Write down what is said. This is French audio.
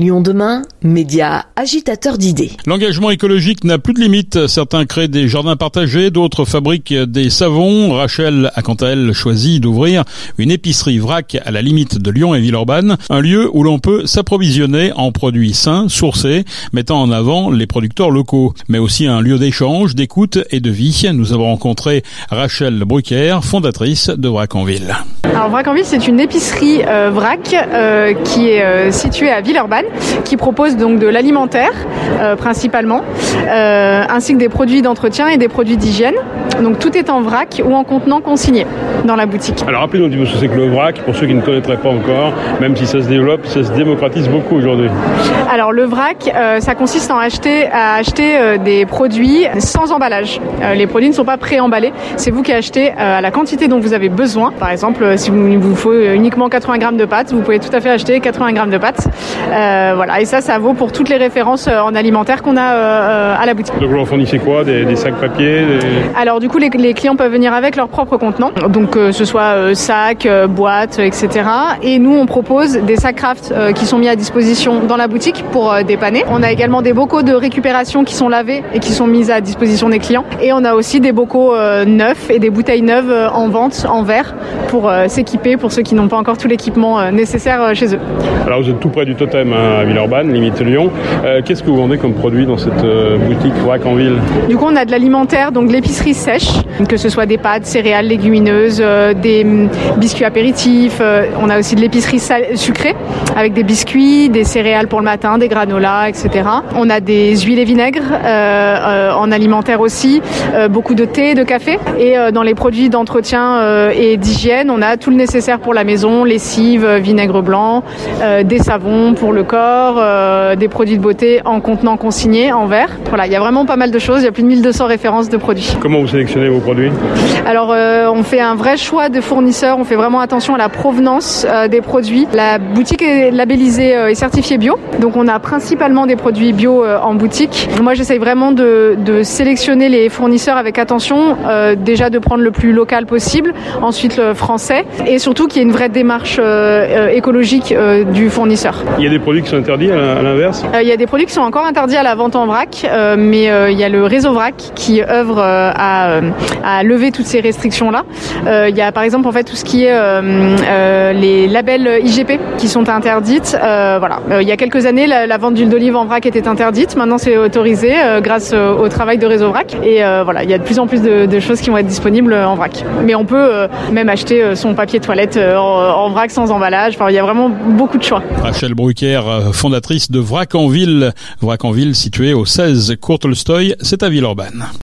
Lyon demain, média agitateur d'idées. L'engagement écologique n'a plus de limite. Certains créent des jardins partagés, d'autres fabriquent des savons. Rachel a quant à elle choisi d'ouvrir une épicerie vrac à la limite de Lyon et Villeurbanne, un lieu où l'on peut s'approvisionner en produits sains, sourcés, mettant en avant les producteurs locaux, mais aussi un lieu d'échange, d'écoute et de vie. Nous avons rencontré Rachel Brucker, fondatrice de Vrac en Ville. Alors Vrac en Ville, c'est une épicerie euh, vrac euh, qui est euh, située à Villeurbanne qui propose donc de l'alimentaire euh, principalement, euh, ainsi que des produits d'entretien et des produits d'hygiène. Donc tout est en vrac ou en contenant consigné dans la boutique. Alors rappelez-nous un petit peu ce que c'est que le vrac, pour ceux qui ne connaîtraient pas encore, même si ça se développe, ça se démocratise beaucoup aujourd'hui. Alors le vrac, euh, ça consiste en acheter, à acheter euh, des produits sans emballage. Euh, les produits ne sont pas pré-emballés, c'est vous qui achetez à la quantité dont vous avez besoin. Par exemple, si vous, vous faut uniquement 80 grammes de pâtes, vous pouvez tout à fait acheter 80 grammes de pâtes. Voilà, et ça, ça vaut pour toutes les références en alimentaire qu'on a à la boutique. Donc vous leur fournissez quoi? Des, des sacs papier des... Alors du coup, les, les clients peuvent venir avec leur propre contenant, donc euh, ce soit euh, sac, euh, boîte, etc. Et nous, on propose des sacs craft qui sont mis à disposition dans la boutique pour dépanner. On a également des bocaux de récupération qui sont lavés et qui sont mis à disposition des clients. Et on a aussi des bocaux neufs et des bouteilles neuves en vente en verre pour s'équiper pour ceux qui n'ont pas encore tout l'équipement nécessaire chez eux. Alors vous êtes tout près du totem hein, à Villeurbanne, limite Lyon. Euh, Qu'est-ce que vous vendez comme produit dans cette boutique vrac en ville Du coup, on a de l'alimentaire, donc de l'épicerie sèche, que ce soit des pâtes, céréales, légumineuses, euh, des hum, biscuits apéritifs. euh, on a aussi de l'épicerie sucrée, avec des biscuits, des céréales pour le matin, des granolas, etc. On a des huiles et vinaigres euh, en alimentaire aussi, beaucoup de thé, de café. Et dans les produits d'entretien et d'hygiène, on a tout le nécessaire pour la maison, lessive, vinaigre blanc, des savons pour le corps, des produits de beauté en contenant consigné, en verre. Voilà, il y a vraiment pas mal de choses. Il y a plus de 1200 références de produits. Sélectionnez vos produits Alors, euh, on fait un vrai choix de fournisseurs. On fait vraiment attention à la provenance euh, des produits. La boutique est labellisée euh, et certifiée bio. Donc, on a principalement des produits bio en boutique. Moi, j'essaye vraiment de, de sélectionner les fournisseurs avec attention. déjà, de prendre le plus local possible. Ensuite, le français. Et surtout, qu'il y ait une vraie démarche écologique du fournisseur. Il y a des produits qui sont interdits à à l'inverse Il y a des produits qui sont encore interdits à la vente en vrac, mais il y a le réseau vrac qui œuvre euh, à, euh, à lever toutes ces restrictions-là. Euh, Il y a par exemple en fait tout ce qui est euh, les labels IGP qui sont interdites. Voilà, il y a quelques années, la, vente d'huile d'olive en vrac était interdite. Maintenant, c'est autorisé grâce au travail de réseau vrac. Et voilà, il y a de plus en plus de, choses qui vont être disponibles en vrac. Mais on peut même acheter son papier toilette en, vrac sans emballage. Enfin, il y a vraiment beaucoup de choix. Rachel Brucker, fondatrice de Vrac en Ville. Vrac en Ville situé au 16 Courtelstoy, c'est à Villeurbanne.